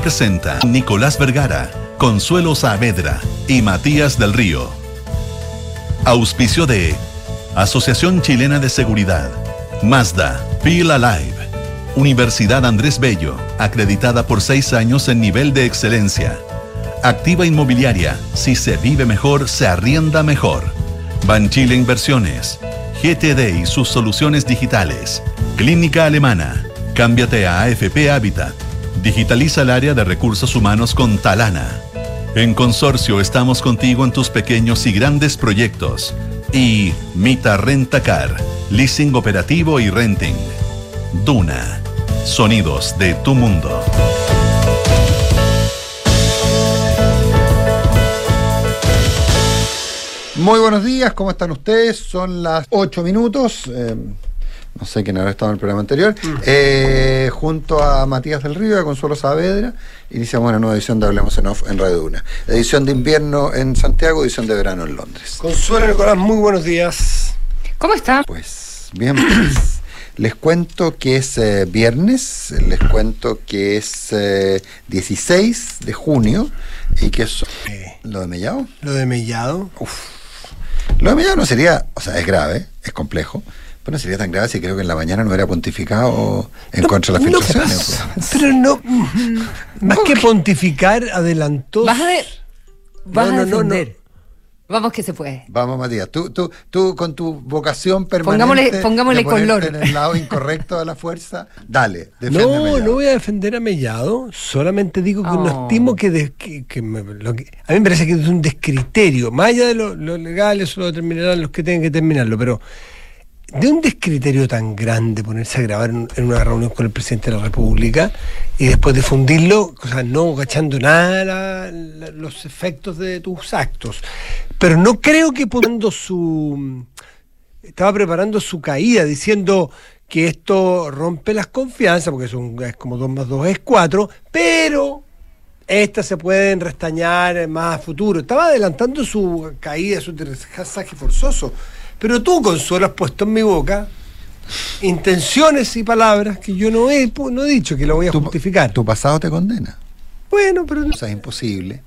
Presenta Nicolás Vergara, Consuelo Saavedra y Matías del Río. Auspicio de Asociación Chilena de Seguridad, Mazda, Feel Alive, Universidad Andrés Bello, acreditada por seis años en nivel de excelencia. Activa Inmobiliaria, si se vive mejor, se arrienda mejor. Banchile Inversiones, GTD y sus soluciones digitales. Clínica Alemana, cámbiate a AFP Habitat. Digitaliza el área de recursos humanos con Talana. En Consorcio estamos contigo en tus pequeños y grandes proyectos. Y Mita Rentacar, leasing operativo y renting. Duna, sonidos de tu mundo. Muy buenos días, ¿cómo están ustedes? Son las 8 minutos. eh, no sé quién habrá estado en el programa anterior. eh, junto a Matías del Río y a Consuelo Saavedra, iniciamos una nueva edición de Hablemos en Off en Radio Duna. Edición de invierno en Santiago, edición de verano en Londres. Consuelo Nicolás, muy buenos días. ¿Cómo está? Pues bien, pues, les cuento que es eh, viernes, les cuento que es eh, 16 de junio y que es lo de Mellao. lo de Mellado. Lo de Mellado no sería, o sea, es grave, es complejo, pero no sería tan grave si creo que en la mañana no hubiera pontificado en contra de las No, filtraciones. pues. pero no. Más que pontificar, adelantó. ¿Vas a, de- vas No, a no, no, defender? Vamos que se puede. Vamos, Matías, tú, tú, tú con tu vocación permanente Pongámosle- pongámosle de color. en el lado incorrecto de la fuerza, dale, No, no voy a defender a Mellado, solamente digo que no Oh. estimo que, de- que- que me- lo que- A mí me parece que es un descriterio, más allá de lo, lo legal, eso lo determinarán los que tengan que terminarlo, pero de un descriterio tan grande ponerse a grabar en, una reunión con el presidente de la República y después difundirlo, o sea, no cachando nada los efectos de tus actos. Pero no creo que poniendo su estaba preparando su caída, diciendo que esto rompe las confianzas, porque es como 2 más 2 es 4, pero estas se pueden restañar más a futuro. Estaba adelantando su caída, su aterrizaje forzoso. Pero tú, Consuelo, has puesto en mi boca intenciones y palabras que yo no he, no he dicho que lo voy a Tu- justificar. Tu pasado te condena. Bueno, pero no O sea, es imposible.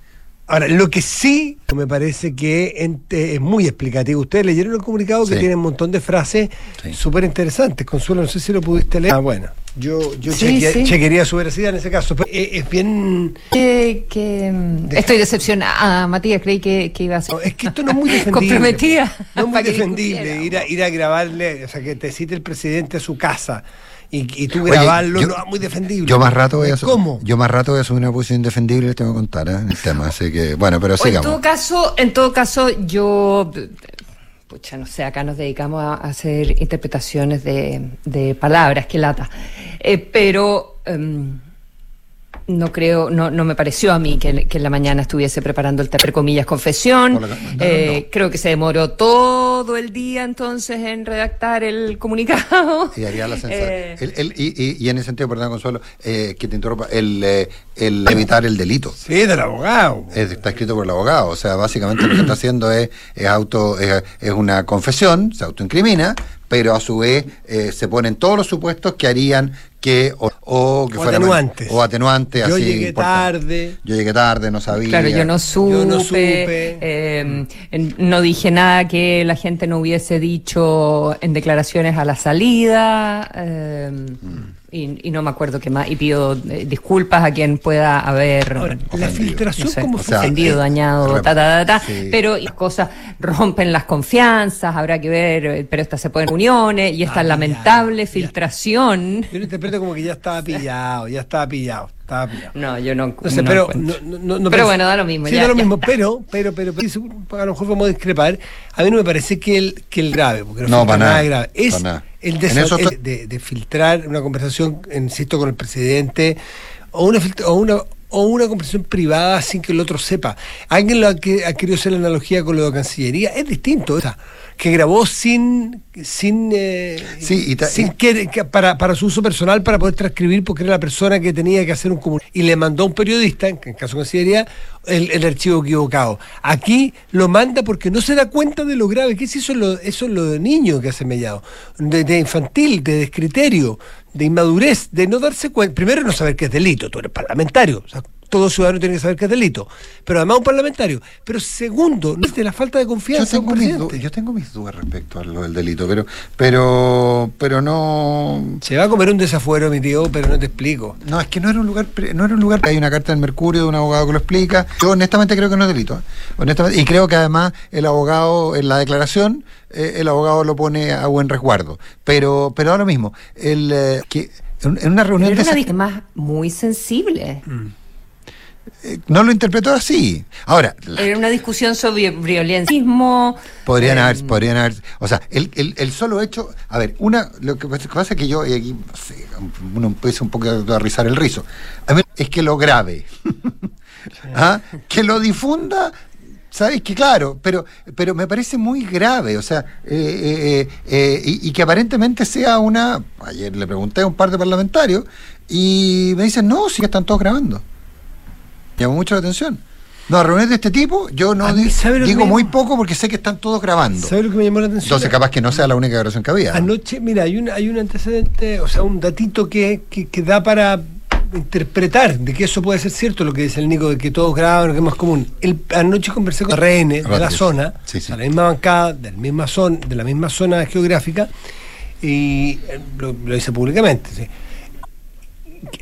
Ahora, lo que sí me parece que ente- es muy explicativo. Ustedes leyeron el comunicado que Sí. tiene un montón de frases Sí. súper interesantes. Consuelo, no sé si lo pudiste leer. Ah, bueno. Yo, yo Sí, chequea- sí. chequearía su veracidad en ese caso. Pero es, bien. Que, que, mm, estoy decepcionada, Matías. Creí que, que iba a ser no, es que esto no es muy defendible. comprometida. No es muy defendible ir a, ir a grabarle, o sea, que te cite el presidente a su casa y, y tú Oye, grabarlo, yo- no es muy defendible. Yo más rato voy a ¿Cómo? Yo más rato voy a asumir una posición indefendible, les tengo que contar ¿eh? el tema. Así que, bueno, pero O en todo sigamos. caso, en todo caso, yo, pucha, no sé, acá nos dedicamos a hacer interpretaciones de, de palabras, que lata. Eh, pero em, no creo, no, no me pareció a mí que, que en la mañana estuviese preparando el entre comillas confesión. Por la- no, no, Eh, Creo que se demoró todo el día entonces en redactar el comunicado. Y haría la sensación. Eh, El- el- y, y- y en ese sentido, perdón, Consuelo, eh, que te interrumpa, el, eh, el evitar el delito. Sí, del abogado. Es- está escrito por el abogado, o sea, básicamente lo que está haciendo es, es auto es, es una confesión, se autoincrimina, pero a su vez eh, se ponen todos los supuestos que harían que o, o que O fuera atenuantes. o atenuantes Yo así llegué tarde. Yo llegué tarde, no sabía. Claro, yo no supe, Yo no supe. eh, en- no dije nada que la gente no hubiese dicho en declaraciones a la salida, eh, y, y no me acuerdo qué más, y pido eh, disculpas a quien pueda haber Ahora, la filtración no sé, como O sea, ofendido, eh, dañado, ta, ta, ta, ta, sí. pero las cosas rompen las confianzas, habrá que ver, eh, pero esta se pueden reuniones y esta Ah, lamentable ya. filtración. Yo lo interpreto como que ya estaba pillado, ya estaba pillado, No, yo no. No sé, no pero, encuentro. no, no- no Pero pens- bueno, da lo mismo, Sí, ya- da lo ya mismo, está. pero, pero, pero, pero, a lo mejor vamos a discrepar. A mí no me parece que el, que el grave, porque no, para nada, grave, es para nada. el de, eso estoy- de, de filtrar una conversación, insisto, con el presidente, o una, filtra- o una o una conversación privada sin que el otro sepa. Alguien lo ha, que- ha querido hacer la analogía con lo de Cancillería, es distinto. esa, que grabó sin sin eh, Sí, y ta- sin que para, para su uso personal para poder transcribir porque era la persona que tenía que hacer un comunicado y le mandó a un periodista en caso de Cancillería el, el archivo equivocado aquí lo manda porque no se da cuenta de lo grave que es eso es lo, eso es lo de niño que hace Mellado de, de infantil de descriterio de inmadurez, de no darse cuenta, primero no saber qué es delito, tú eres parlamentario, todo ciudadano tiene que saber qué es delito, pero además un parlamentario. Pero segundo, no es de la falta de Yo confianza en mis yo tengo mis dudas respecto a lo del delito, pero, pero, pero no. Se va a comer un desafuero, mi tío, pero no te explico. No, es que no era un lugar, no era un lugar. Hay una carta del Mercurio de un abogado que lo explica. Yo honestamente creo que no es delito. ¿eh? Honestamente, y creo que además el abogado, en la declaración, eh, el abogado lo pone a buen resguardo. Pero, pero ahora mismo, el eh, que en en una reunión Pero de era una más muy sensible. Eh, no lo interpretó así. Ahora, Era una discusión sobre violentismo. Podrían eh, haber, podrían haber, o sea, el, el, el solo hecho, a ver, una, lo que pasa es que yo, y aquí, uno empieza un poco a rizar el rizo, a ver, es que lo grave, ¿Ah? que lo difunda, sabes que claro, pero, pero me parece muy grave, o sea, eh, eh, eh, y, y que aparentemente sea una, ayer le pregunté a un par de parlamentarios, y me dicen, no, sí que están todos grabando. Llamó mucho la atención. No, reuniones de este tipo, yo no A mí, di- ¿sabe lo que digo muy poco porque sé que están todos grabando. ¿Sabes lo que me llamó la atención? Entonces, capaz que no sea la única grabación que había. Anoche, mira, hay un, hay un antecedente, o sea, un datito que, que, que da para interpretar de que eso puede ser cierto, lo que dice el Nico, de que todos graban, lo que es más común. El, anoche conversé con RN de la zona, Sí, sí. o sea, la misma bancada, de la misma zona, de la misma zona geográfica, y eh, lo, lo hice públicamente. sí.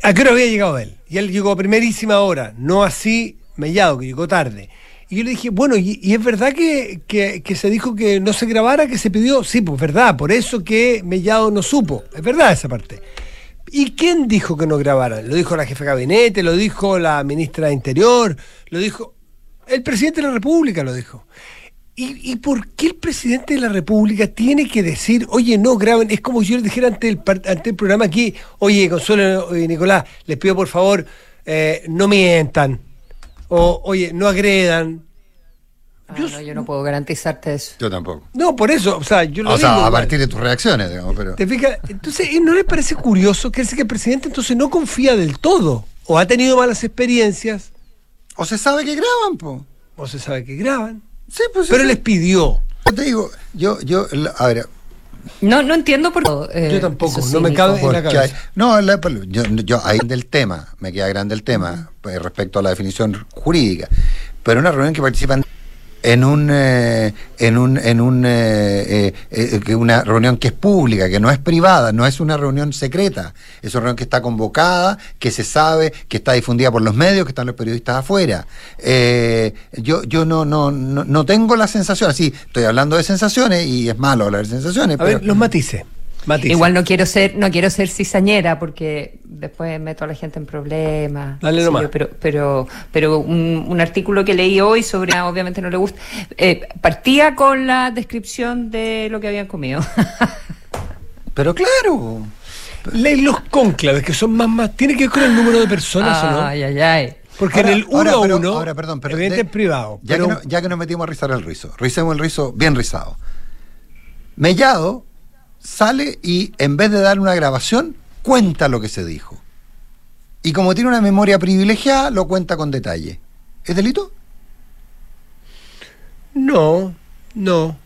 ¿A qué hora había llegado él? Y él llegó a primerísima hora, no así Mellado, que llegó tarde. Y yo le dije, bueno, ¿y, es verdad que, que- que se dijo que no se grabara, que se pidió? Sí, pues verdad, por eso que Mellado no supo. Es verdad esa parte. ¿Y quién dijo que no grabaran? Lo dijo la jefa de gabinete, lo dijo la ministra de Interior, lo dijo el presidente de la República, lo dijo. ¿Y, y por qué el presidente de la República tiene que decir, oye, no graben? Es como si yo le dijera ante el, ante el programa aquí, oye, Consuelo y Nicolás, les pido por favor, eh, no mientan. O, oye, no agredan. ah, Yo- no, yo no puedo garantizarte eso. Yo tampoco. No, por eso, o sea, yo lo O sea, a partir de tus reacciones, digamos, pero. ¿Te fijas? Entonces, ¿y ¿no le parece curioso que que el presidente entonces no confía del todo? ¿O ha tenido malas experiencias? O se sabe que graban, po. ¿O se sabe que graban? Sí, pues. Pero sí. les pidió. Yo te digo, yo, yo, la- a ver. No, no entiendo por qué. eh, Yo tampoco, eso no me cabe- en la hay- cabeza. no, la- yo, yo ahí del tema, me queda grande el tema pues, respecto a la definición jurídica. Pero una reunión que participan en un eh, en un en un eh, eh, eh, una reunión que es pública que no es privada no es una reunión secreta es una reunión que está convocada que se sabe que está difundida por los medios que están los periodistas afuera Eh, yo yo no, no no no tengo la sensación así estoy hablando de sensaciones y es malo hablar de sensaciones A pero ver, los matices. Matices. Igual no quiero ser, no quiero ser cizañera porque después meto a la gente en problemas. Dale nomás. pero, pero, pero un, un artículo que leí hoy sobre, ah, obviamente no le gusta, eh, partía con la descripción de lo que habían comido. pero claro Ley los cónclaves, que son más, más. ¿Tiene que ver con el número de personas o no? ay, ay, ay. Porque Ahora- en el 1 ahora, a pero- 1, ahora, perdón, pero de- es privado. Ya, pero que no, ya que nos metimos a rizar el rizo, rizemos el rizo bien rizado. Mellado sale y en vez de dar una grabación, cuenta lo que se dijo. Y como tiene una memoria privilegiada, lo cuenta con detalle. ¿Es delito? No, no.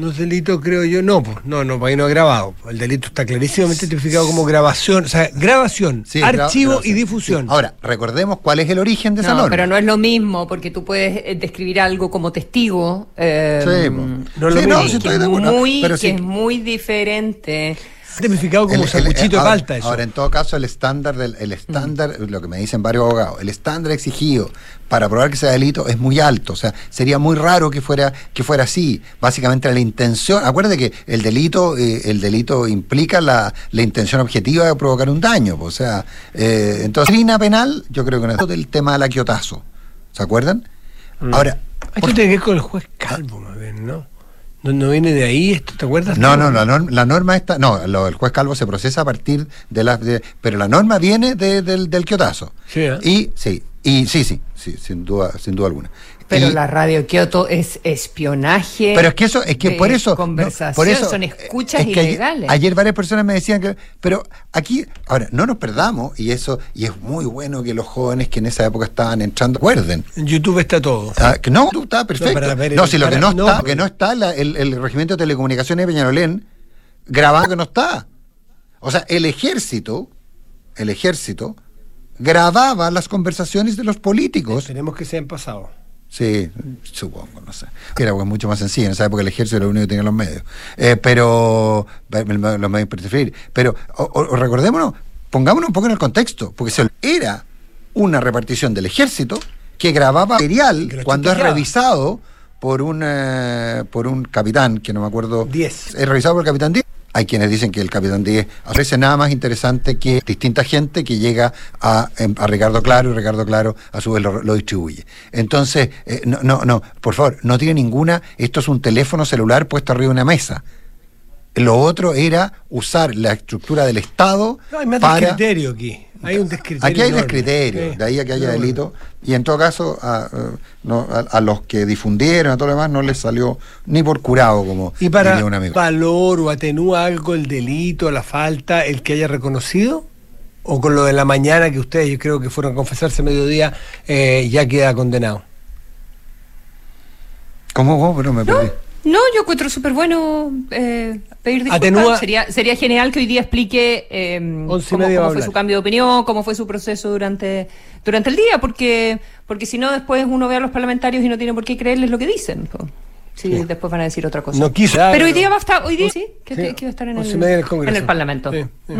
No es delito, creo yo. No, pues, no, no, ahí no es grabado. El delito está clarísimamente tipificado como grabación. O sea, grabación, Sí, gra- archivo y difusión. Sí. Ahora, recordemos cuál es el origen de esa No, norma. pero no es lo mismo porque tú puedes eh, describir algo como testigo. eh, Sí, po. no es lo Sí, mismo. sí, que estoy es de acuerdo. muy, Pero que sí, es muy diferente. Tipificado como sacuchito de palta eso. Ahora, en todo caso, el estándar, del, el estándar, lo que me dicen varios abogados, el estándar exigido para probar que sea delito es muy alto. O sea, sería muy raro que fuera, que fuera así. Básicamente la intención, acuérdate que el delito, eh, el delito implica la, la intención objetiva de provocar un daño. pues, O sea, eh, entonces, doctrina penal, yo creo que no es del tema del aquiotazo. ¿Se acuerdan? Mm. Ahora, Esto tiene que ver con el juez Calvo, más bien, ¿no? ¿No, no viene de ahí esto? ¿Te acuerdas? No, no, la norma, la norma está, no, lo- el juez Calvo se procesa a partir de las, pero la norma viene de- del, del quiotazo. Sí, ¿eh? Y sí, y sí, sí, sí, sin duda, sin duda alguna. Pero Y- la radio Kioto es espionaje. pero es que eso, es que por eso, no, Conversación, por eso son eh, escuchas es que ayer- ilegales. Ayer, varias personas me decían que, pero aquí, ahora, no nos perdamos, y eso, y es muy bueno que los jóvenes que en esa época estaban entrando, recuerden. En YouTube está todo. Ah, no, tú está perfecto. para ver, No, si lo que no no, está, porque- que no está la- el, el regimiento de telecomunicaciones de Peñalolén grabado que no está. O sea, el ejército, el ejército, grababa las conversaciones de los políticos. Tenemos que se han pasado. Sí, supongo, no sé. Era pues, mucho más sencillo. En esa época el ejército era lo único que tenía los medios. Eh, pero, los medios para interferir. Pero, o- o- recordémonos, pongámonos un poco en el contexto, porque se- era una repartición del ejército que grababa material cuando es revisado por un, eh, por un capitán, que no me acuerdo. Diez. Es revisado por el capitán 10. Hay quienes dicen que el capitán 10 ofrece nada más interesante que distinta gente que llega a, em, a Ricardo Claro y Ricardo Claro a su vez lo, lo distribuye. Entonces, eh, no, no, no, por favor, no tiene ninguna, esto es un teléfono celular puesto arriba de una mesa. Lo otro era usar la estructura del Estado No, hay más para... descriterio aquí. Hay un descriterio. Aquí hay enorme. descriterio, Sí. de ahí a que haya No, bueno. delito. Y en todo caso, a, no, a, a los que difundieron, a todo lo demás, no les salió ni por curado, como ¿Y para diría un amigo. valor o atenúa algo el delito, la falta, el que haya reconocido? ¿O con lo de la mañana que ustedes, yo creo que fueron a confesarse a mediodía, eh, ya queda condenado? ¿Cómo vos? Pero me perdí. No, yo encuentro súper bueno eh, pedir disculpas. Atenúa- Sería, sería genial que hoy día explique eh, cómo, fue su cambio de opinión, cómo fue su proceso durante, durante el día, porque, porque si no después uno ve a los parlamentarios y no tiene por qué creerles lo que dicen. po. Sí, después van a decir otra cosa. No quiso. Pero hoy día va a estar, hoy día sí, que, Sí, que va a estar en el, en el Congreso. en el Parlamento. Sí, sí.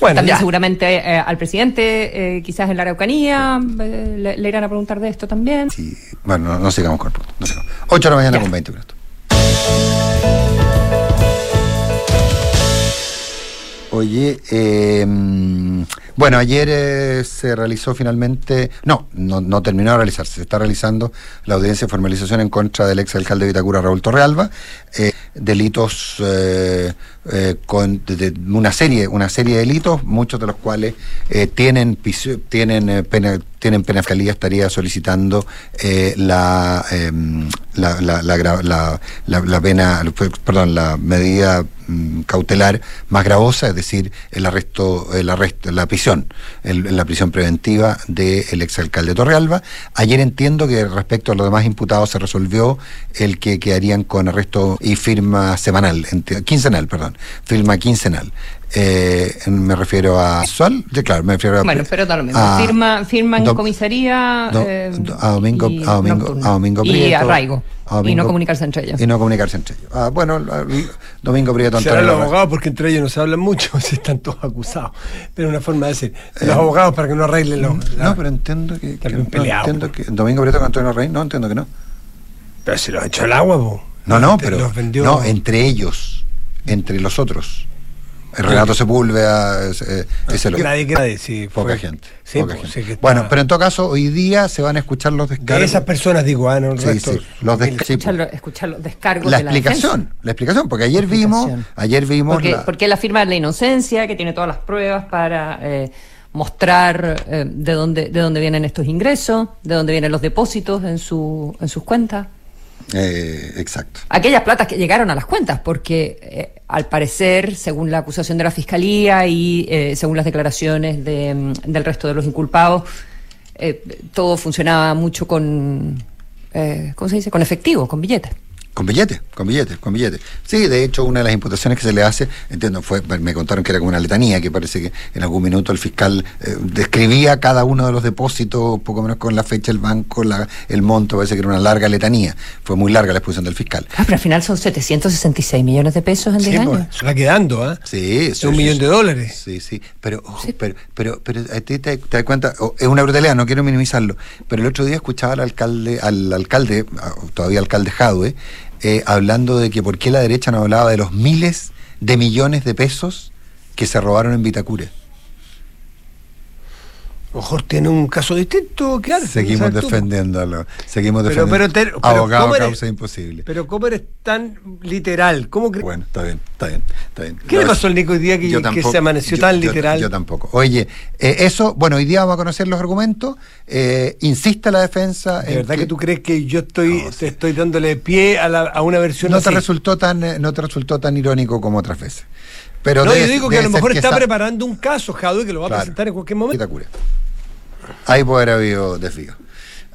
Bueno, También ya. seguramente eh, al presidente, eh, quizás en la Araucanía, eh, le, le irán a preguntar de esto también. Sí, bueno, no, no sigamos con el punto. No sigamos. 8 de la mañana Ya. con 20 minutos. Oye, eh, bueno, ayer eh, se realizó finalmente, no, no, no terminó de realizarse, se está realizando la audiencia de formalización en contra del ex alcalde de Vitacura, Raúl Torrealba, eh, delitos eh, eh, con de- una serie, una serie de delitos, muchos de los cuales eh, tienen tienen pena, tienen pena fiscalía estaría solicitando la, em, la, la- la- la pena, perdón, la medida mm, cautelar más gravosa, es decir, el arresto, el arresto, la prisión, el- la prisión preventiva del exalcalde Torrealba. Ayer entiendo que respecto a los demás imputados se resolvió el que quedarían con arresto y firma semanal, quincenal, perdón, firma quincenal. Eh, me refiero a Sual, sí, claro, me refiero a Bueno, pero firma, firma en comisaría. Do- eh, do- a Domingo, y a Domingo, a Domingo Y Prieto. arraigo. a y Domingo- no comunicarse entre ellos. Y no comunicarse entre ellos. Ah, bueno, Domingo Prieto Serán los abogados porque entre ellos no se hablan mucho, si están todos acusados. Pero una forma de decir, Eh, los abogados para que no arreglen los. No, pero entiendo que, que- no, entiendo que Domingo Prieto con Antonio Rey, no entiendo que no. Pero se los echó el agua, po. No, no, pero Los vendió. no entre ellos, entre los otros. El Renato Sepúlveda, ese, ese lo- Grade, grade, sí. poca fue- gente. Sí, poca pues, gente. sí que está- Bueno, pero en todo caso, hoy día se van a escuchar los De descargos. esas personas digo, ah, no, el Sí, resto. sí, los escuchar, los- escuchar los descargos la de explicación, la explicación, porque ayer vimos, ayer vimos Porque, la- porque él afirma la inocencia, que tiene todas las pruebas para eh, mostrar eh, de dónde de dónde vienen estos ingresos, de dónde vienen los depósitos en su en sus cuentas. Eh, exacto. Aquellas platas que llegaron a las cuentas, porque eh, al parecer, según la acusación de la fiscalía y eh, según las declaraciones de, mm, del resto de los inculpados, todo funcionaba mucho con, ¿cómo se dice? Con efectivo, con billetes. Con billetes, con billetes, con billetes. Sí, de hecho, una de las imputaciones que se le hace, entiendo, fue, me contaron que era como una letanía, que parece que en algún minuto el fiscal eh, describía cada uno de los depósitos, poco menos con la fecha, el banco, la, el monto, parece que era una larga letanía. Fue muy larga la exposición del fiscal. Ah, pero al final son 766 millones de pesos en 10 Sí, años. pues, se va quedando, ¿ah? Sí, Es un sí, millón sí. de dólares. Sí, sí, pero, ojo, pero, pero, pero a ti te, te das cuenta, es una brutalidad, no quiero minimizarlo, pero el otro día escuchaba al alcalde, al alcalde, todavía alcalde Jadwe, eh, hablando de que por qué la derecha no hablaba de los miles de millones de pesos que se robaron en Vitacura. A lo mejor tiene un caso distinto, claro. seguimos defendiéndolo, seguimos Pero, defendiendo. pero, te- pero Abogado ¿cómo eres- causa imposible. Pero ¿cómo eres tan literal? ¿Cómo Bueno, está bien, está bien, está bien. ¿Qué le pasó al Nico hoy día que, que se amaneció yo- tan literal? Yo, tampoco. Oye, eh, eso, bueno, hoy día vamos a conocer los argumentos. Eh, insiste la defensa. ¿De en verdad que, que tú crees que yo estoy, No, te estoy dándole pie a, la- a una versión no así? te resultó tan, eh, no te resultó tan irónico como otras veces. Pero no, debe- yo digo que a lo mejor está preparando un caso, Jadwe, que lo va Claro. a presentar en cualquier momento. Ahí puede haber habido desvío.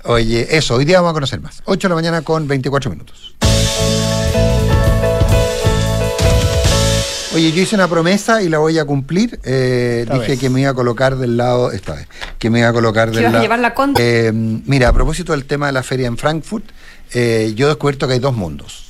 Oye, eso, hoy día vamos a conocer más. 8 de la mañana con 24 minutos. Oye, yo hice una promesa y la voy a cumplir. Eh, dije vez. que me iba a colocar del lado, esta vez, que me iba a colocar ¿Que del ibas a lado. llevar la contra? Eh, mira, a propósito del tema de la feria en Frankfurt, eh, yo he descubierto que hay dos mundos.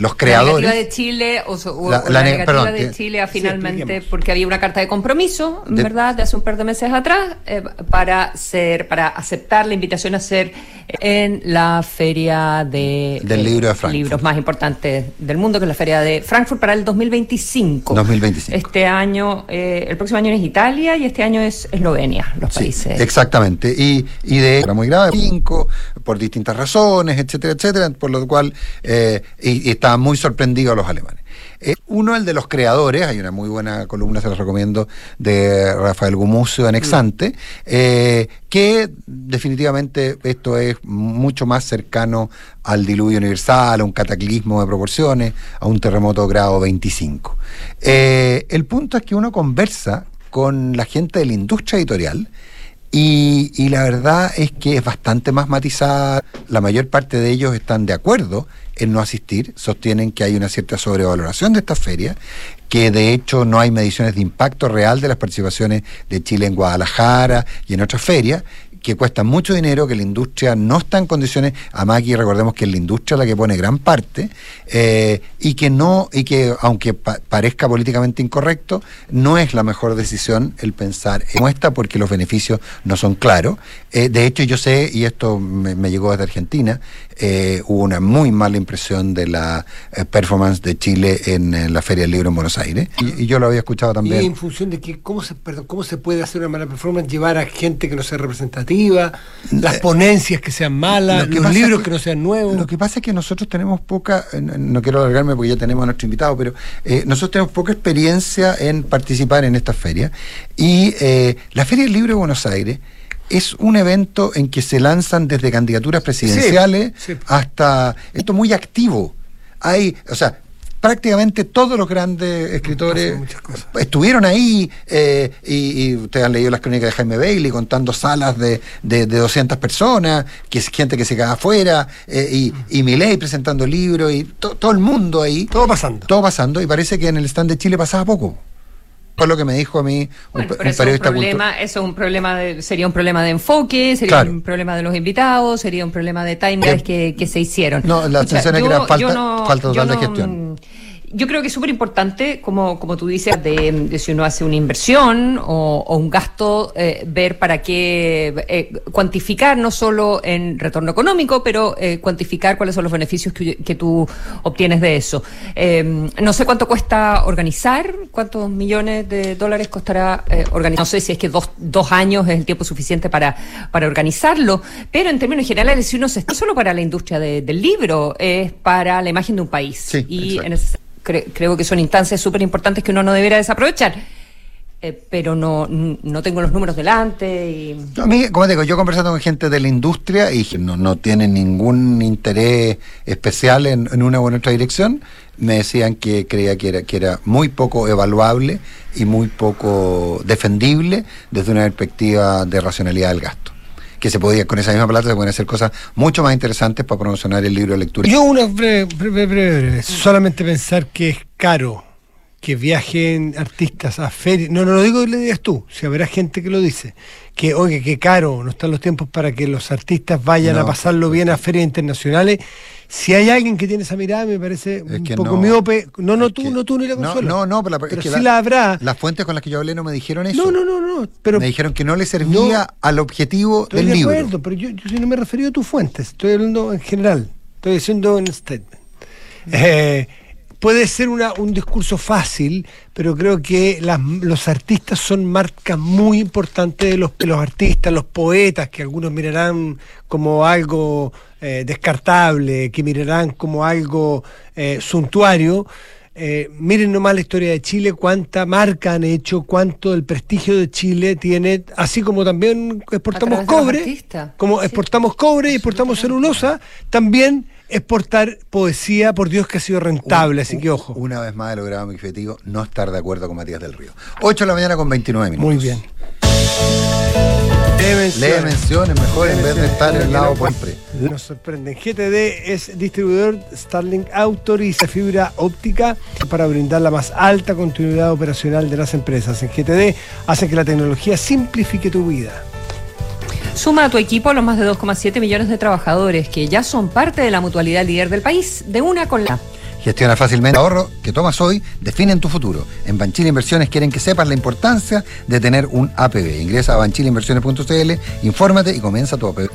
Los La creadores. negativa de Chile o, La- o la la, ne- negativa perdón, de Chile Sí, finalmente porque había una carta de compromiso, De- ¿verdad? De hace un par de meses atrás eh, para ser para aceptar la invitación a ser en la feria de Del libro de Frankfurt. libros más importantes del mundo que es la feria de Frankfurt para el 2025. 2025. Este año eh, el próximo año es Italia y este año es Eslovenia, los Sí, países. exactamente. Y, y de era muy grave, cinco, por distintas razones, etcétera, etcétera, por lo cual eh, y, y estaban muy sorprendidos los alemanes. Eh, uno, el de los creadores, hay una muy buena columna, se los recomiendo, de Rafael Gumucio en Exante, eh, que definitivamente esto es mucho más cercano al diluvio universal, a un cataclismo de proporciones, a un terremoto grado 25. Eh, el punto es que uno conversa con la gente de la industria editorial y, y la verdad es que es bastante más matizada. La mayor parte de ellos están de acuerdo en no asistir, sostienen que hay una cierta sobrevaloración de esta feria, que de hecho no hay mediciones de impacto real de las participaciones de Chile en Guadalajara y en otras ferias, que cuestan mucho dinero, que la industria no está en condiciones, además aquí recordemos que es la industria la que pone gran parte, eh, y que no, y que aunque pa- parezca políticamente incorrecto, no es la mejor decisión el pensar en esta porque los beneficios no son claros. Eh, de hecho, yo sé, y esto me llegó desde Argentina, eh, hubo una muy mala impresión de la eh, performance de Chile en, en la Feria del Libro en Buenos Aires, y, y yo lo había escuchado Y también. en función de que cómo se, perdón, cómo se puede hacer una mala performance, llevar a gente que no sea representativa, las ponencias que sean malas, Lo que los libros es que, no sean nuevos. Lo que pasa es que nosotros tenemos poca, eh, no- no quiero alargarme porque ya tenemos a nuestro invitado, pero eh, nosotros tenemos poca experiencia en participar en esta feria. Y eh, la Feria del Libro de Buenos Aires es un evento en que se lanzan desde candidaturas presidenciales sí. hasta esto muy activo. Hay, o sea, prácticamente todos los grandes escritores estuvieron ahí eh, y, y ustedes han leído las crónicas de Jaime Bailey contando salas de, de, de 200 personas, que es gente que se queda afuera, eh, y, y Milei presentando libros y to- todo el mundo ahí. Todo pasando. Todo pasando y parece que en el stand de Chile pasaba poco. Fue lo que me dijo a mí un, Bueno, pe- pero un eso, es un periodista problema, eso es un problema de, sería un problema de enfoque, sería Claro. un problema de los invitados, sería un problema de timelines que, que se hicieron. no, la sensación es que era falta- falta yo total de gestión. Yo creo que es súper importante, como, como tú dices, de, de si uno hace una inversión o, o un gasto, eh, ver para qué, eh, cuantificar no solo en retorno económico, pero eh, cuantificar cuáles son los beneficios que, que tú obtienes de eso. Eh, no sé cuánto cuesta organizar, cuántos millones de dólares costará eh, organizar. No sé si es que dos, dos años es el tiempo suficiente para, para organizarlo, pero en términos generales, si uno se no solo para la industria de- del libro, es para la imagen de un país. Sí, y exacto. en ese- cre- creo que son instancias súper importantes que uno no debería desaprovechar. Eh, pero no, no tengo los números delante y... Como digo, yo conversando con gente de la industria y no, no tienen ningún interés especial en, en una u otra dirección, me decían que creía que era, que era muy poco evaluable y muy poco defendible desde una perspectiva de racionalidad del gasto. Que se podía, con esa misma plata se pueden hacer cosas mucho más interesantes para promocionar el libro de lectura. Yo una breve, breve, breve, breve. Solamente pensar que es caro que viajen artistas a ferias. No, no lo digo que le digas tú, si habrá gente que lo dice. Que, oye, que caro, no están los tiempos para que los artistas vayan No, a pasarlo bien a ferias internacionales. Si hay alguien que tiene esa mirada, me parece Es un poco no. miope. No, no tú, que- no tú ni la no, consuelo. no, no, pero la- es pero que sí la- la habrá. Las fuentes con las que yo hablé no me dijeron eso. No, no, no, no. Pero me dijeron que no le servía No. al objetivo Estoy del de libro. acuerdo, pero yo, yo no me he referido a tus fuentes, estoy hablando en general, estoy haciendo un statement. Eh, puede ser una- un discurso fácil, pero creo que las- los artistas son marcas muy importantes de los, de los artistas, los poetas, que algunos mirarán como algo eh, descartable, que mirarán como algo eh, suntuario. Eh, miren nomás la historia de Chile, cuánta marca han hecho, cuánto el prestigio de Chile tiene, así como también exportamos cobre, como Sí. exportamos cobre y exportamos celulosa, también exportar poesía, por Dios que ha sido rentable, Un- así un- que ojo. Una vez más he logrado mi objetivo, no estar de acuerdo con Matías del Río. 8 de la mañana con 29 minutos. Muy bien. Lee menciones. Mejor en vez de estar en el lado por pre. Nos sorprenden. GTD es distribuidor Starlink autoriza fibra óptica para brindar la más alta continuidad operacional de las empresas. En GTD hace que la tecnología simplifique tu vida. Suma a tu equipo a los más de 2,7 millones de trabajadores que ya son parte de la mutualidad líder del país, de una con la. Gestiona fácilmente el ahorro que tomas hoy, definen tu futuro. En Banchile Inversiones quieren que sepas la importancia de tener un APB. Ingresa a banchileinversiones.cl, infórmate y comienza tu APB.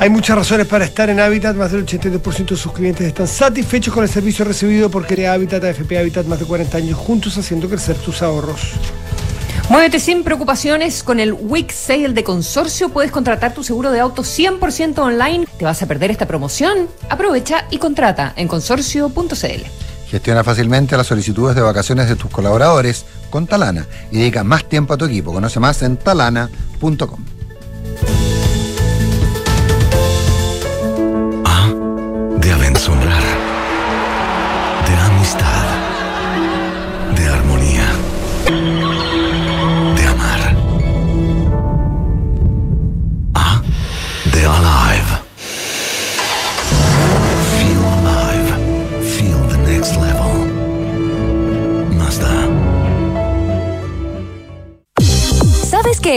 Hay muchas razones para estar en Habitat. Más del 82% de sus clientes están satisfechos con el servicio recibido por Crea Habitat, AFP Habitat, más de 40 años juntos haciendo crecer tus ahorros. Muévete sin preocupaciones con el Week Sale de Consorcio. Puedes contratar tu seguro de auto 100% online. ¿Te vas a perder esta promoción? Aprovecha y contrata en consorcio.cl. Gestiona fácilmente las solicitudes de vacaciones de tus colaboradores con Talana y dedica más tiempo a tu equipo. Conoce más en talana.com.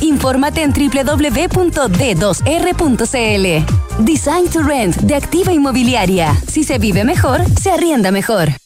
Infórmate en www.d2r.cl. Design to Rent de Activa Inmobiliaria. Si se vive mejor, se arrienda mejor.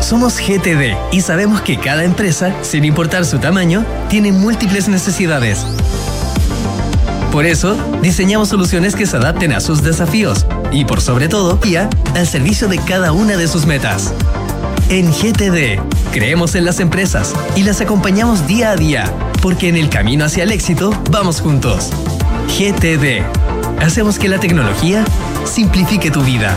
Somos GTD y sabemos que cada empresa, sin importar su tamaño, tiene múltiples necesidades. Por eso, diseñamos soluciones que se adapten a sus desafíos y, por sobre todo, guía al servicio de cada una de sus metas. En GTD, creemos en las empresas y las acompañamos día a día, porque en el camino hacia el éxito vamos juntos. GTD, hacemos que la tecnología simplifique tu vida.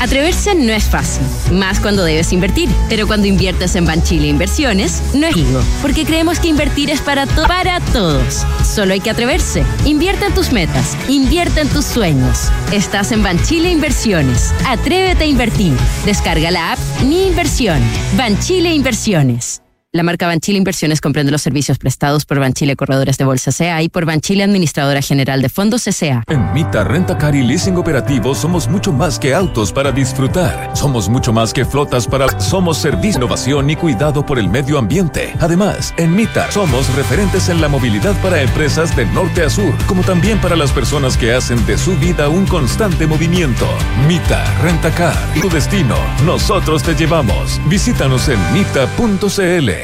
Atreverse no es fácil, más cuando debes invertir. Pero cuando inviertes en Banchile Inversiones, no es digo, porque creemos que invertir es para, to- para todos. Solo hay que atreverse. Invierte en tus metas, invierte en tus sueños. Estás en Banchile Inversiones. Atrévete a invertir. Descarga la app Mi Inversión. Banchile Inversiones. La marca Banchile Inversiones comprende los servicios prestados por Banchile Corredores de Bolsa CA y por Banchile Administradora General de Fondos CA. En Mita Renta Car y Leasing Operativo somos mucho más que autos para disfrutar. Somos mucho más que flotas para... Somos servicio, innovación y cuidado por el medio ambiente. Además, en Mita somos referentes en la movilidad para empresas de norte a sur, como también para las personas que hacen de su vida un constante movimiento. Mita Renta Car. Tu destino. Nosotros te llevamos. Visítanos en mita.cl.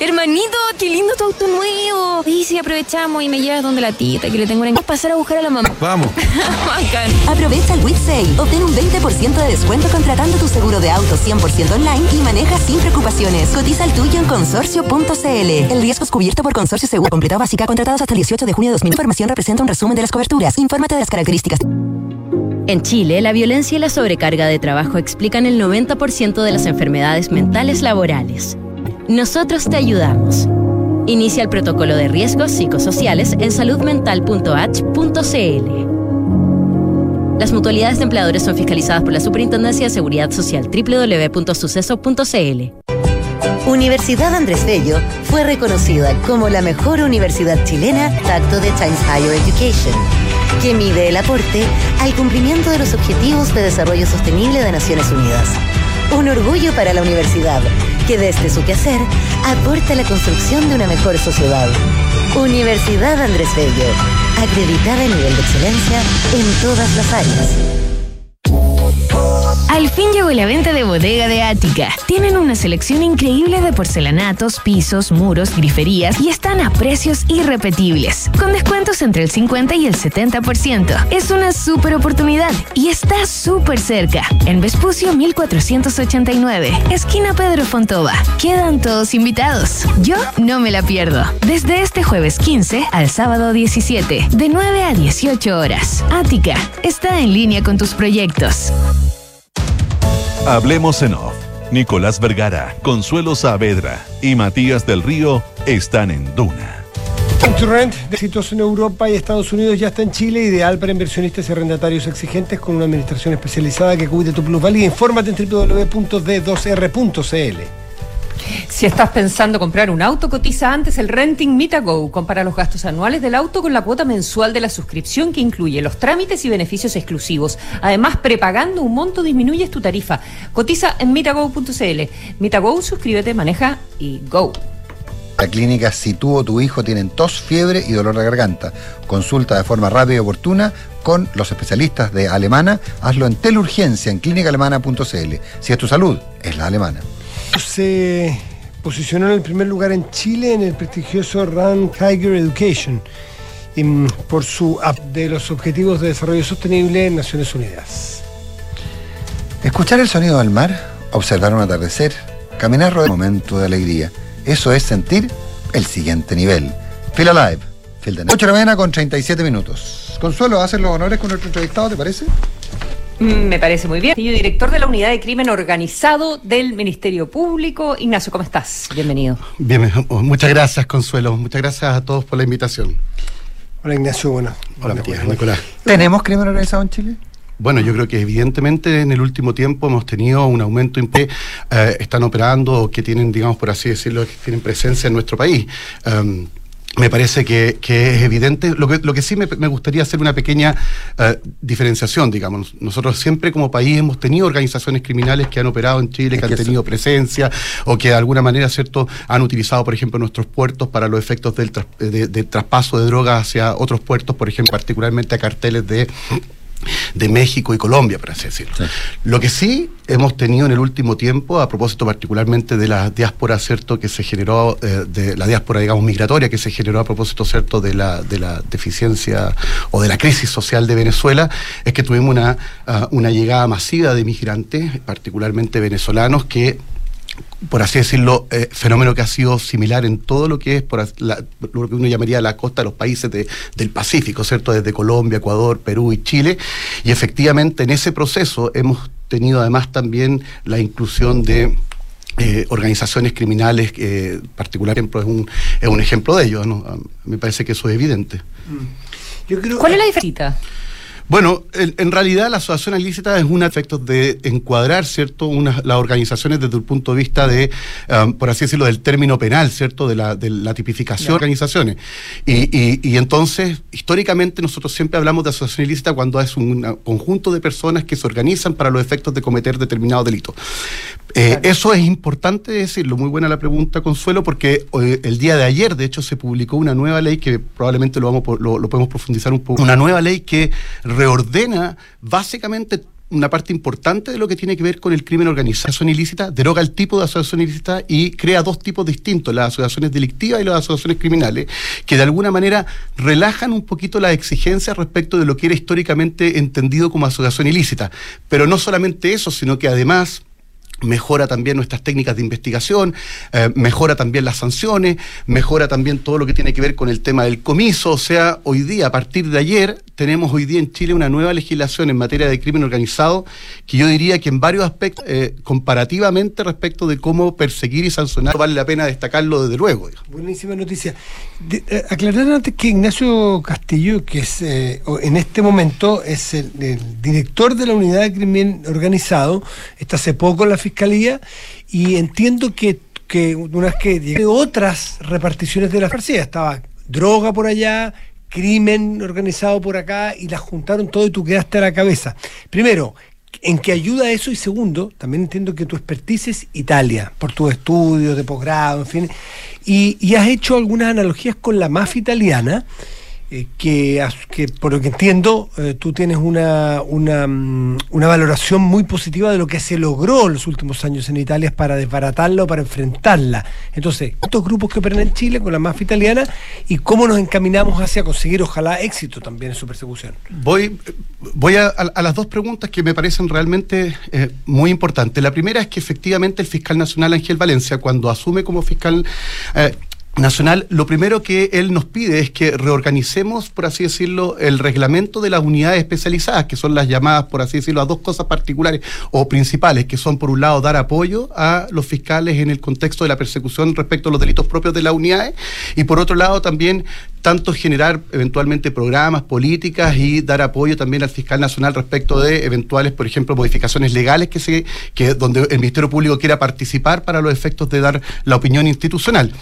Hermanito, qué lindo tu auto nuevo. Y si aprovechamos y me llevas donde la tita, que le tengo que pasar a buscar a la mamá. Vamos. Bacán. Aprovecha el Week Sale. Obtén un 20% de descuento contratando tu seguro de auto 100% online y maneja sin preocupaciones. Cotiza el tuyo en consorcio.cl. El riesgo es cubierto por Consorcio Seguro. Completado básica contratados hasta el 18 de junio de 2000. Información representa un resumen de las coberturas. Infórmate de las características. En Chile, la violencia y la sobrecarga de trabajo explican el 90% de las enfermedades mentales laborales. Nosotros te ayudamos. Inicia el protocolo de riesgos psicosociales en saludmental.h.cl. Las mutualidades de empleadores son fiscalizadas por la Superintendencia de Seguridad Social www.suceso.cl. Universidad Andrés Bello fue reconocida como la mejor universidad chilena Tacto de Times Higher Education, que mide el aporte al cumplimiento de los Objetivos de Desarrollo Sostenible de Naciones Unidas. Un orgullo para la universidad, que desde su quehacer aporta a la construcción de una mejor sociedad. Universidad Andrés Bello, acreditada en nivel de excelencia en todas las áreas. Al fin llegó la venta de bodega de Ática. Tienen una selección increíble de porcelanatos, pisos, muros, griferías y están a precios irrepetibles, con descuentos entre el 50 y el 70%. Es una súper oportunidad y está súper cerca. En Vespucio 1489, esquina Pedro Fontova. Quedan todos invitados. Yo no me la pierdo. Desde este jueves 15 al sábado 17, de 9 a 18 horas. Ática está en línea con tus proyectos. Hablemos en off. Nicolás Vergara, Consuelo Saavedra y Matías del Río están en Duna. Rent, éxitos en Europa y Estados Unidos, ya está en Chile, ideal para inversionistas y arrendatarios exigentes con una administración especializada que cuide tu plusvalía. Infórmate en www.d2r.cl. Si estás pensando comprar un auto, cotiza antes el Renting Mitago. Compara los gastos anuales del auto con la cuota mensual de la suscripción que incluye los trámites y beneficios exclusivos. Además, prepagando un monto disminuyes tu tarifa. Cotiza en mitago.cl. Mitago, suscríbete, maneja y go. La clínica Si tú o tu hijo tienen tos, fiebre y dolor de garganta. Consulta de forma rápida y oportuna con los especialistas de Alemana. Hazlo en teleurgencia en clínicaalemana.cl. Si es tu salud, es la alemana. Se posicionó en el primer lugar en Chile en el prestigioso Run Higher Education mm, por su app de los Objetivos de Desarrollo Sostenible en Naciones Unidas. Escuchar el sonido del mar, observar un atardecer, caminar rodeado de un momento de alegría. Eso es sentir el siguiente nivel. Feel Alive. Feel the 8 de la mañana con 37 minutos. Consuelo, ¿haces los honores con nuestro entrevistado, te parece? Mm, Me parece muy bien. Director de la Unidad de Crimen Organizado del Ministerio Público. Ignacio, ¿cómo estás? Bienvenido. Bien, muchas gracias, Consuelo. Muchas gracias a todos por la invitación. Hola Ignacio, bueno. Hola, Matías, Nicolás. ¿Tenemos crimen organizado en Chile? Bueno, yo creo que evidentemente en el último tiempo hemos tenido un aumento en que eh, están operando o que tienen, digamos, por así decirlo, que tienen presencia en nuestro país. Um, me parece que, que, es evidente. Lo que, lo que sí me, me gustaría hacer una pequeña uh, diferenciación, digamos. Nosotros siempre como país hemos tenido organizaciones criminales que han operado en Chile, que, que han tenido presencia o que de alguna manera, ¿cierto?, han utilizado, por ejemplo, nuestros puertos para los efectos del de, de, traspaso de drogas hacia otros puertos, por ejemplo, particularmente a carteles de de México y Colombia, por así decirlo. Sí. Lo que sí hemos tenido en el último tiempo, a propósito particularmente de la diáspora, ¿cierto?, que se generó, eh, de la diáspora, digamos, migratoria, que se generó a propósito, ¿cierto?, de la, de la deficiencia o de la crisis social de Venezuela, es que tuvimos una, uh, una llegada masiva de migrantes, particularmente venezolanos, que por así decirlo, eh, fenómeno que ha sido similar en todo lo que es por la, lo que uno llamaría la costa de los países de, del Pacífico, ¿cierto? Desde Colombia, Ecuador, Perú y Chile. Y efectivamente en ese proceso hemos tenido además también la inclusión de eh, organizaciones criminales, eh, particular ejemplo, es un, es un ejemplo de ello. ¿no? Me parece que eso es evidente. Yo creo, ¿Cuál es la diferencia? Bueno, en, en, realidad la asociación ilícita es un efecto de encuadrar, ¿cierto?, una, las organizaciones desde el punto de vista de, um, por así decirlo, del término penal, ¿cierto?, de la, de la tipificación de organizaciones. Y, y, y, entonces, históricamente, nosotros siempre hablamos de asociación ilícita cuando es un conjunto de personas que se organizan para los efectos de cometer determinado delito. Eh, claro. Eso es importante decirlo, muy buena la pregunta, Consuelo, porque eh, el día de ayer, de hecho, se publicó una nueva ley que probablemente lo, vamos, lo, lo podemos profundizar un poco, una nueva ley que reordena básicamente una parte importante de lo que tiene que ver con el crimen organizado. Asociación ilícita deroga el tipo de asociación ilícita y crea dos tipos distintos, las asociaciones delictivas y las asociaciones criminales, que de alguna manera relajan un poquito las exigencias respecto de lo que era históricamente entendido como asociación ilícita. Pero no solamente eso, sino que además mejora también nuestras técnicas de investigación, eh, mejora también las sanciones, mejora también todo lo que tiene que ver con el tema del comiso, o sea, hoy día, a partir de ayer, tenemos hoy día en Chile una nueva legislación en materia de crimen organizado que yo diría que en varios aspectos, eh, comparativamente respecto de cómo perseguir y sancionar, vale la pena destacarlo desde luego. Buenísima noticia. De, eh, aclarar antes que Ignacio Castillo, que es eh, en este momento es el, director de la unidad de crimen organizado, está hace poco en la fiscalía y entiendo que que una vez que llegué, otras reparticiones de la farcía, estaba droga por allá, crimen organizado por acá y las juntaron todo y tú quedaste a la cabeza. Primero, ¿en qué ayuda eso? Y segundo, también entiendo que tu expertise es Italia, por tus estudios de posgrado, en fin, y, y has hecho algunas analogías con la mafia italiana. Eh, que, por lo que entiendo eh, tú tienes una, mm, una valoración muy positiva de lo que se logró en los últimos años en Italia para desbaratarla o para enfrentarla. Entonces, estos grupos que operan en Chile con la mafia italiana y cómo nos encaminamos hacia conseguir, ojalá, éxito también en su persecución. Voy, voy a, a- las dos preguntas que me parecen realmente eh, muy importantes. La primera es que efectivamente el fiscal nacional Ángel Valencia, cuando asume como fiscal nacional, lo primero que él nos pide es que reorganicemos, por así decirlo, el reglamento de las unidades especializadas, que son las llamadas, por así decirlo, a dos cosas particulares o principales, que son, por un lado, dar apoyo a los fiscales en el contexto de la persecución respecto a los delitos propios de las unidades, y por otro lado, también tanto generar eventualmente programas, políticas y dar apoyo también al fiscal nacional respecto de eventuales, por ejemplo, modificaciones legales que se que donde el Ministerio Público quiera participar para los efectos de dar la opinión institucional.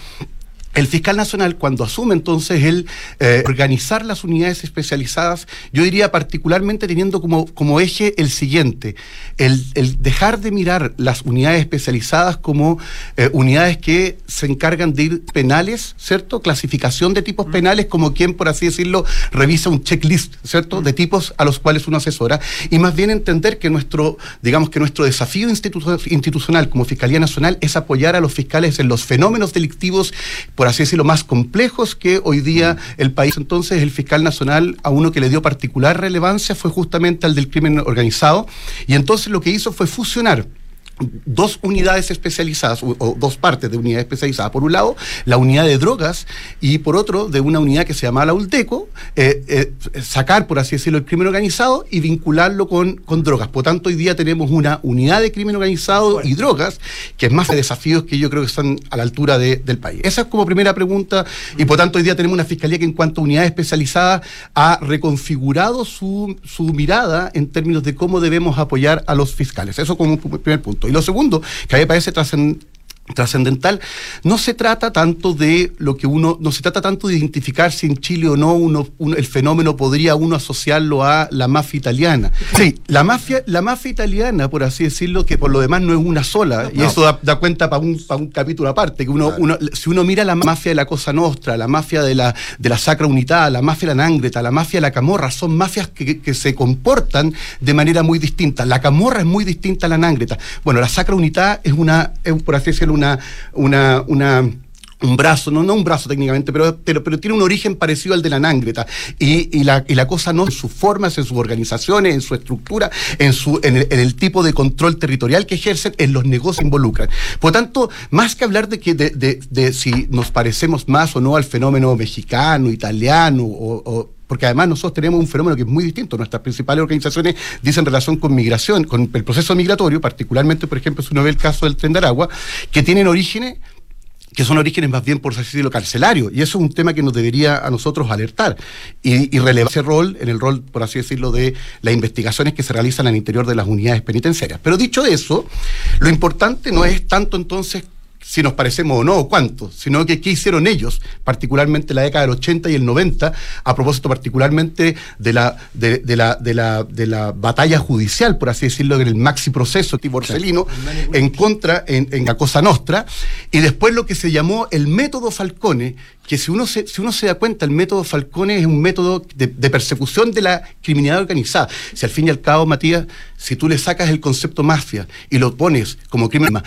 El fiscal nacional, cuando asume entonces el eh, organizar las unidades especializadas, yo diría particularmente teniendo como, como eje el siguiente, el, el dejar de mirar las unidades especializadas como eh, unidades que se encargan de ir penales, ¿cierto? Clasificación de tipos penales como quien, por así decirlo, revisa un checklist, ¿cierto? De tipos a los cuales uno asesora, y más bien entender que nuestro, digamos que nuestro desafío institu- institucional como Fiscalía Nacional es apoyar a los fiscales en los fenómenos delictivos, por así decirlo, más complejos que hoy día el país. Entonces, el fiscal nacional, a uno que le dio particular relevancia, fue justamente al del crimen organizado, y entonces lo que hizo fue fusionar dos unidades especializadas o, o dos partes de unidades especializadas. Por un lado, la unidad de drogas y por otro, de una unidad que se llama la ULTECO, eh, eh, sacar, por así decirlo, el crimen organizado y vincularlo con, con drogas. Por tanto, hoy día tenemos una unidad de crimen organizado y drogas, que es más de desafíos que yo creo que están a la altura de- del país. Esa es como primera pregunta y por tanto hoy día tenemos una fiscalía que en cuanto a unidades especializadas ha reconfigurado su, su mirada en términos de cómo debemos apoyar a los fiscales. Eso como un primer punto. Y lo segundo, que a mí me parece trascendente trascendental, no se trata tanto de lo que uno, no se trata tanto de identificar si en Chile o no uno, uno- el fenómeno podría uno asociarlo a la mafia italiana. Sí, la mafia, la mafia italiana, por así decirlo, que por lo demás no es una sola, y No. eso da, da cuenta para un, pa' un capítulo aparte, que uno, uno- si uno mira la mafia de la Cosa Nostra, la mafia de la, de la Sacra Unità, la mafia de la Nangreta, la mafia de la Camorra, son mafias que, que se comportan de manera muy distinta. La Camorra es muy distinta a la Nangreta. Bueno, la Sacra Unità es una, es, por así decirlo, una, una, una un brazo, no, no un brazo técnicamente, pero, pero, pero tiene un origen parecido al de la Nangreta. Y, la, y la cosa no en sus formas, en sus organizaciones, en su estructura, en, su, en, el, tipo de control territorial que ejercen, en los negocios involucran. Por tanto, más que hablar de, que, de, de, si nos parecemos más o no al fenómeno mexicano, italiano o porque además nosotros tenemos un fenómeno que es muy distinto. Nuestras principales organizaciones dicen relación con migración, con el proceso migratorio, particularmente, por ejemplo, si uno ve el caso del tren de Aragua, que tienen orígenes que son orígenes más bien, por así decirlo, carcelarios. Y eso es un tema que nos debería a nosotros alertar y, y relevar ese rol en el rol, por así decirlo, de las investigaciones que se realizan al interior de las unidades penitenciarias. Pero dicho eso, lo importante no es tanto entonces si nos parecemos o no, o cuánto, sino que qué hicieron ellos, particularmente en la década del 80 y el 90, a propósito particularmente de la, de, de la, de la, de la batalla judicial, por así decirlo, en el maxi proceso Borsellino, en contra, en, en la Cosa Nostra, y después lo que se llamó el método Falcone, que si uno se, si uno se da cuenta, el método Falcone es un método de, de persecución de la criminalidad organizada. Si al fin y al cabo, Matías, si tú le sacas el concepto mafia y lo pones como crimen,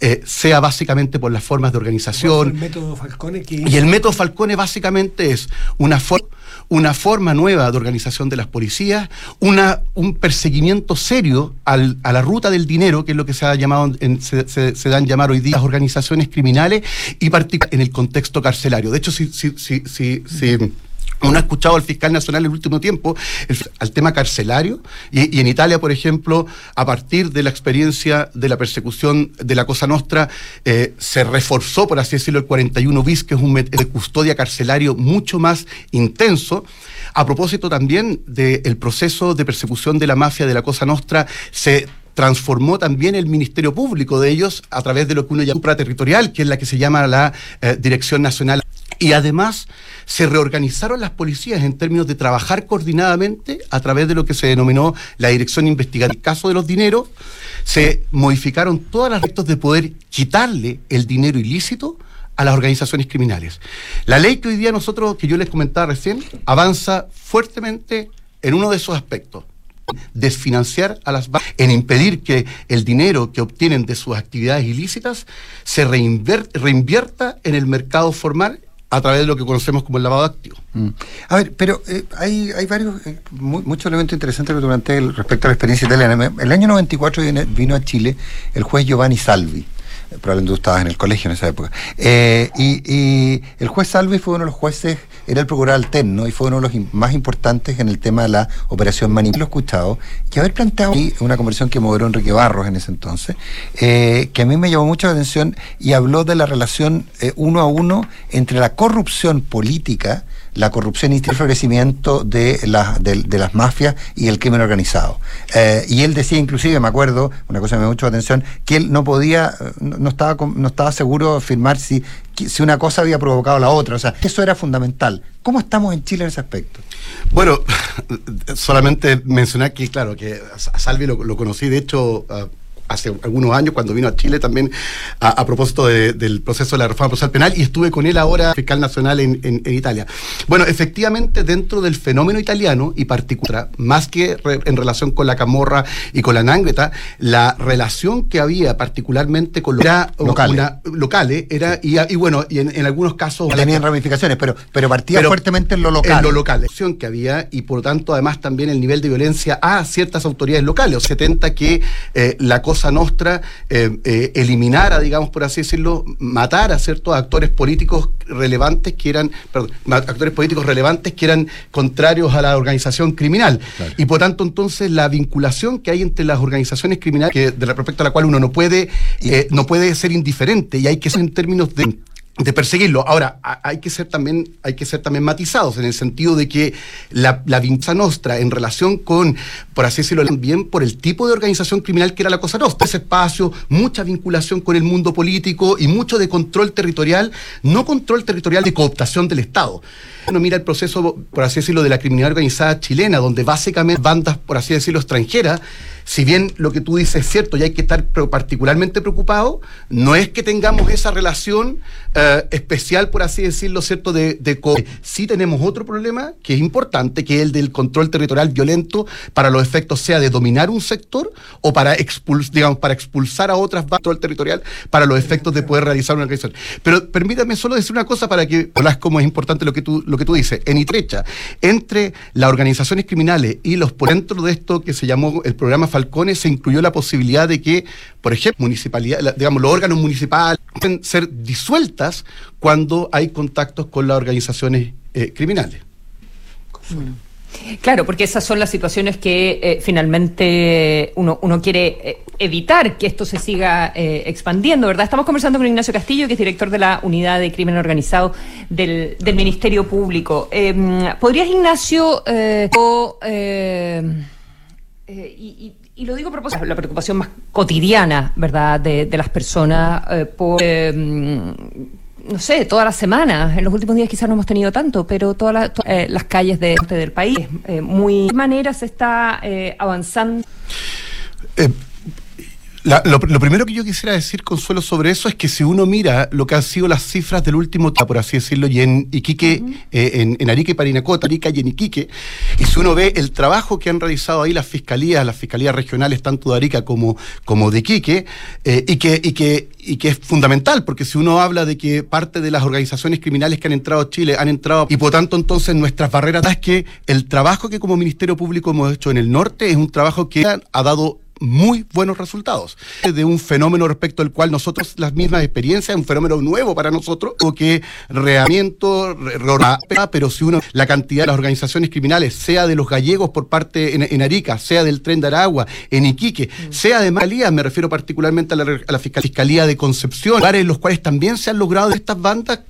eh, sea básicamente por las formas de organización, El método Falcone que y el método Falcone básicamente es una, for- una forma nueva de organización de las policías, una, un perseguimiento serio al- a la ruta del dinero, que es lo que se ha llamado en- se, se- dan llamar hoy día las organizaciones criminales, y en el contexto carcelario. De hecho, si, si, si, si, si uno ha escuchado al fiscal nacional en el último tiempo al tema carcelario y, en Italia, por ejemplo, a partir de la experiencia de la persecución de la Cosa Nostra, eh, se reforzó, por así decirlo, el 41 bis, que es un de custodia carcelario mucho más intenso. A propósito también del proceso de persecución de la mafia de la Cosa Nostra, se transformó también el Ministerio Público de ellos a través de lo que uno llama territorial, que es la que se llama la eh, Dirección Nacional. Y además se reorganizaron las policías en términos de trabajar coordinadamente a través de lo que se denominó la Dirección Investigativa. En el caso de los dineros, se modificaron todas las rectos de poder quitarle el dinero ilícito a las organizaciones criminales. La ley que hoy día nosotros, que yo les comentaba recién, avanza fuertemente en uno de esos aspectos desfinanciar a las en impedir que el dinero que obtienen de sus actividades ilícitas se reinvierta en el mercado formal a través de lo que conocemos como el lavado de activos. Mm. A ver, pero eh, hay, hay varios, eh, muchos elementos interesantes que durante respecto a la experiencia italiana. El año 94 vino a Chile el juez Giovanni Salvi probablemente tú estabas en el colegio en esa época. Eh, y, el juez Salvi fue uno de los jueces, era el procurador alterno y fue uno de los más importantes en el tema de la operación Manipulación. Lo escuchado, que haber planteado una conversación que moderó Enrique Barros en ese entonces, eh, que a mí me llamó mucho la atención y habló de la relación eh, uno a uno entre la corrupción política la corrupción y el florecimiento de, de, las mafias y el crimen organizado. Eh, y él decía, inclusive, me acuerdo, una cosa que me dio mucha atención, que él no podía, no, estaba, no estaba seguro de afirmar si, si una cosa había provocado la otra. O sea, eso era fundamental. ¿Cómo estamos en Chile en ese aspecto? Bueno, solamente mencionar que, claro, que a Salvi lo, conocí, de hecho... hace algunos años cuando vino a Chile también a, propósito del proceso de la reforma procesal penal y estuve con él ahora fiscal nacional en, Italia. Bueno, efectivamente dentro del fenómeno italiano y particular, más que en relación con la camorra y con la nangreta, la relación que había particularmente con era locales, locales era y, bueno, y en, algunos casos tenían ramificaciones, pero pero partía fuertemente en lo local. En lo local, que había y por lo tanto además también el nivel de violencia a ciertas autoridades locales, o 70 que eh, la cosa Cosa Nostra eh, eh, eliminara, digamos por así decirlo, matara a ciertos actores políticos relevantes que eran, perdón, actores políticos relevantes que eran contrarios a la organización criminal. Y por tanto, entonces, la vinculación que hay entre las organizaciones criminales, que, de respecto a la cual uno no puede, eh, no puede ser indiferente, y hay que ser en términos de de perseguirlo. Ahora, hay que ser también, hay que ser también matizados en el sentido de que la, la Vinza Nostra, en relación con, por así decirlo, también por el tipo de organización criminal que era la Cosa Nostra, ese espacio, mucha vinculación con el mundo político y mucho de control territorial, no control territorial de cooptación del Estado. Uno mira el proceso, por así decirlo, de la criminalidad organizada chilena, donde básicamente bandas, por así decirlo, extranjeras, si bien lo que tú dices es cierto y hay que estar particularmente preocupado, no es que tengamos esa relación eh, especial, por así decirlo, ¿cierto? De, de sí tenemos otro problema que es importante, que es el del control territorial violento para los efectos sea de dominar un sector o para, expuls digamos, para expulsar a otras control territorial para los efectos de poder realizar una organización. Pero permítame solo decir una cosa para que veas cómo es importante lo que tú, lo que tú dices. En Itrecha, entre las organizaciones criminales y los por dentro de esto que se llamó el programa Falcone se incluyó la posibilidad de que, por ejemplo, municipalidad, digamos, los órganos municipales pueden ser disueltas cuando hay contactos con las organizaciones eh, criminales. Claro, porque esas son las situaciones que eh, finalmente uno, uno quiere eh, evitar que esto se siga expandiendo, ¿verdad? Estamos conversando con Ignacio Castillo, que es director de la Unidad de Crimen Organizado del, del Ministerio Público. ¿Podrías, Ignacio, o, y lo digo a propósito, la preocupación más cotidiana, ¿verdad?, de, las personas eh, por, eh, no sé, todas las semanas. En los últimos días quizás no hemos tenido tanto, pero todas eh, las, calles de, del país, muy... ¿De qué manera se está avanzando? Lo, primero que yo quisiera decir, Consuelo, sobre eso es que si uno mira lo que han sido las cifras del último tiempo, por así decirlo, y en Iquique, eh, en, en, Arica y Parinacota, Arica y en Iquique, y si uno ve el trabajo que han realizado ahí las fiscalías, las fiscalías regionales, tanto de Arica como, como de Iquique, eh, y, que, y, que, y que es fundamental, porque si uno habla de que parte de las organizaciones criminales que han entrado a Chile han entrado, y por tanto entonces nuestras barreras es que el trabajo que como Ministerio Público hemos hecho en el norte es un trabajo que ha dado muy buenos resultados. De un fenómeno respecto al cual nosotros, las mismas experiencias, un fenómeno nuevo para nosotros, o que reamiento, pero si uno, la cantidad de las organizaciones criminales, sea de los gallegos por parte en, Arica, sea del tren de Aragua, en Iquique, mm. sea de Malía, me refiero particularmente a la, Fiscalía de Concepción, lugares en los cuales también se han logrado estas bandas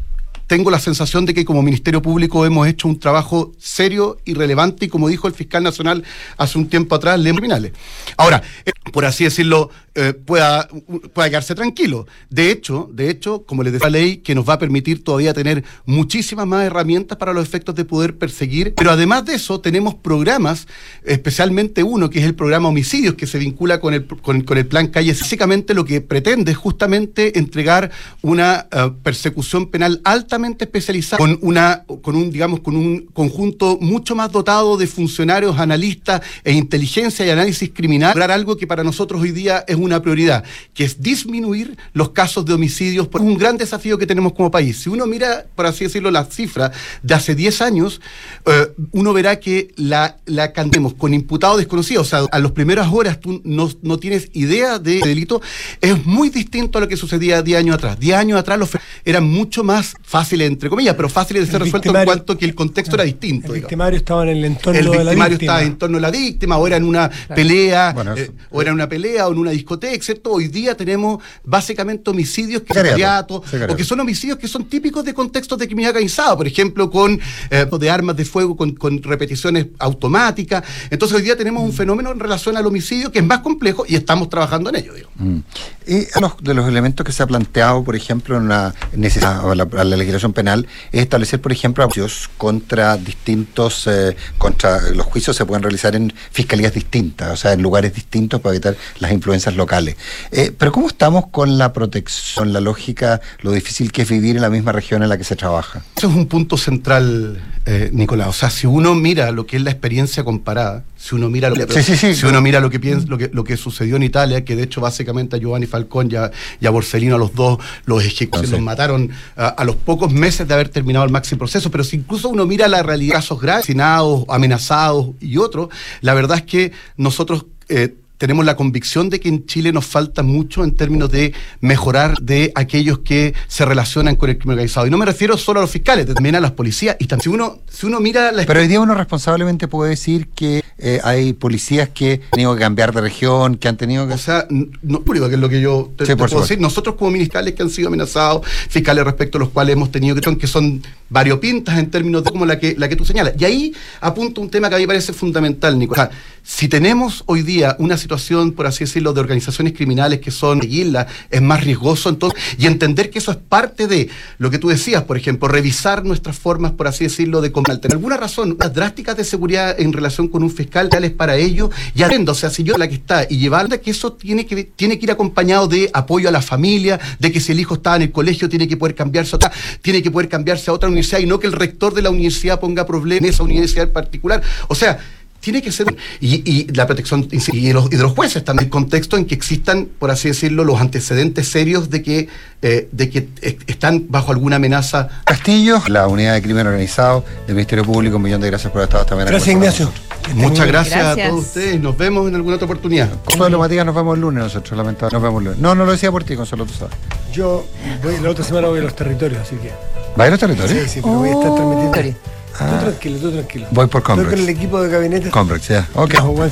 tengo la sensación de que como Ministerio Público hemos hecho un trabajo serio y relevante y como dijo el fiscal nacional hace un tiempo atrás, le criminales. Ahora, eh, por así decirlo, eh, pueda, pueda quedarse tranquilo. De hecho, de hecho, como les decía la ley, que nos va a permitir todavía tener muchísimas más herramientas para los efectos de poder perseguir, pero además de eso tenemos programas, especialmente uno que es el programa homicidios, que se vincula con el, con, con el plan Calle. Básicamente lo que pretende es justamente entregar una eh, persecución penal altamente especializada con una, con un, digamos, con un conjunto mucho más dotado de funcionarios, analistas e inteligencia y análisis criminal, lograr algo que para nosotros hoy día es una prioridad, que es disminuir los casos de homicidios. Es un gran desafío que tenemos como país. Si uno mira, por así decirlo, las cifras de hace 10 años, eh, uno verá que la, la cantemos con imputados desconocidos, o sea, a las primeras horas tú no, no tienes idea de delito, es muy distinto a lo que sucedía 10 años atrás. 10 años atrás los eran mucho más fáciles, entre comillas, pero fáciles de ser resueltos en cuanto que el contexto era distinto. El victimario estaba en el entorno el de la victimario víctima. estaba en torno a la víctima, o era en una pelea, eh, o era en una pelea, o en una discoteca, excepto hoy día tenemos básicamente homicidios que sicariato. o que son homicidios que son típicos de contextos de criminalidad organizada, por ejemplo, con eh, de armas de fuego con, con repeticiones automáticas. Entonces hoy día tenemos un fenómeno en relación al homicidio que es más complejo y estamos trabajando en ello. Digo. Mm. Y a los- de los elementos que se ha planteado, por ejemplo, en la, necesidad, o la, a la penal, es establecer, por ejemplo, juicios contra distintos, eh, contra los juicios se pueden realizar en fiscalías distintas, o sea, en lugares distintos para evitar las influencias locales. Eh, pero ¿cómo estamos con la protección, la lógica, lo difícil que es vivir en la misma región en la que se trabaja? Eso es un punto central, eh, Nicolás. O sea, si uno mira lo que es la experiencia comparada, si uno mira lo que, Sí, sí, sí. si uno mira lo que piensa, lo que, lo que sucedió en Italia, que de hecho básicamente a Giovanni Falcón y a, y a Borsellino, a los dos, los ejecutaron, Ah, los mataron a, a los pocos meses de haber terminado el máximo proceso. Pero si incluso uno mira la realidad, casos graves, asesinados, amenazados y otros, la verdad es que nosotros eh, tenemos la convicción de que en Chile nos falta mucho en términos de mejorar de aquellos que se relacionan con el crimen organizado. Y no me refiero solo a los fiscales, también a las policías. Y también, si uno, si uno mira la Pero hoy día uno responsablemente puede decir que eh, hay policías que han tenido que cambiar de región, que han tenido que... O sea, no público, que es lo que yo te, Sí, te por puedo supuesto. decir. Nosotros como fiscales que han sido amenazados, fiscales respecto a los cuales hemos tenido que que son variopintas en términos de como la que, la que tú señalas. Y ahí apunto un tema que a mí me parece fundamental, Nico. O sea, si tenemos hoy día una situación, por así decirlo, de organizaciones criminales que son seguirla, es más riesgoso entonces, y entender que eso es parte de lo que tú decías, por ejemplo, revisar nuestras formas, por así decirlo, de combatir. Alguna razón, unas drásticas de seguridad en relación con un fiscal tales para ello, y atiendo, o sea, si yo la que está y llevarla, que eso tiene que, tiene que ir acompañado de apoyo a la familia, de que si el hijo está en el colegio tiene que poder cambiarse a otra, tiene que poder cambiarse a otra universidad y no que el rector de la universidad ponga problemas en esa universidad en particular. O sea, tiene que ser. Y, y la protección y de, los, y de los jueces también, el contexto en que existan, por así decirlo, los antecedentes serios de que, eh, de que están bajo alguna amenaza. Castillo, la unidad de crimen organizado del Ministerio Público, un millón de gracias por haber estado también Gracias, Ignacio. Muchas gracias, Gracias. a todos ustedes. Nos vemos en alguna otra oportunidad. Consuelo Matías, nos vemos el lunes nosotros, lamentablemente. Nos vemos el lunes. No, no lo decía por ti, Consuelo, tú sabes. Yo voy, la otra semana voy a los territorios, así que. ¿Va a ir a los territorios? Sí, sí, pero voy a estar transmitiendo. Territorio. Tú tranquilo, tú tranquilo. Voy por Comrex. con el equipo de gabinete. Comrex, ya. Ok. Bajo buen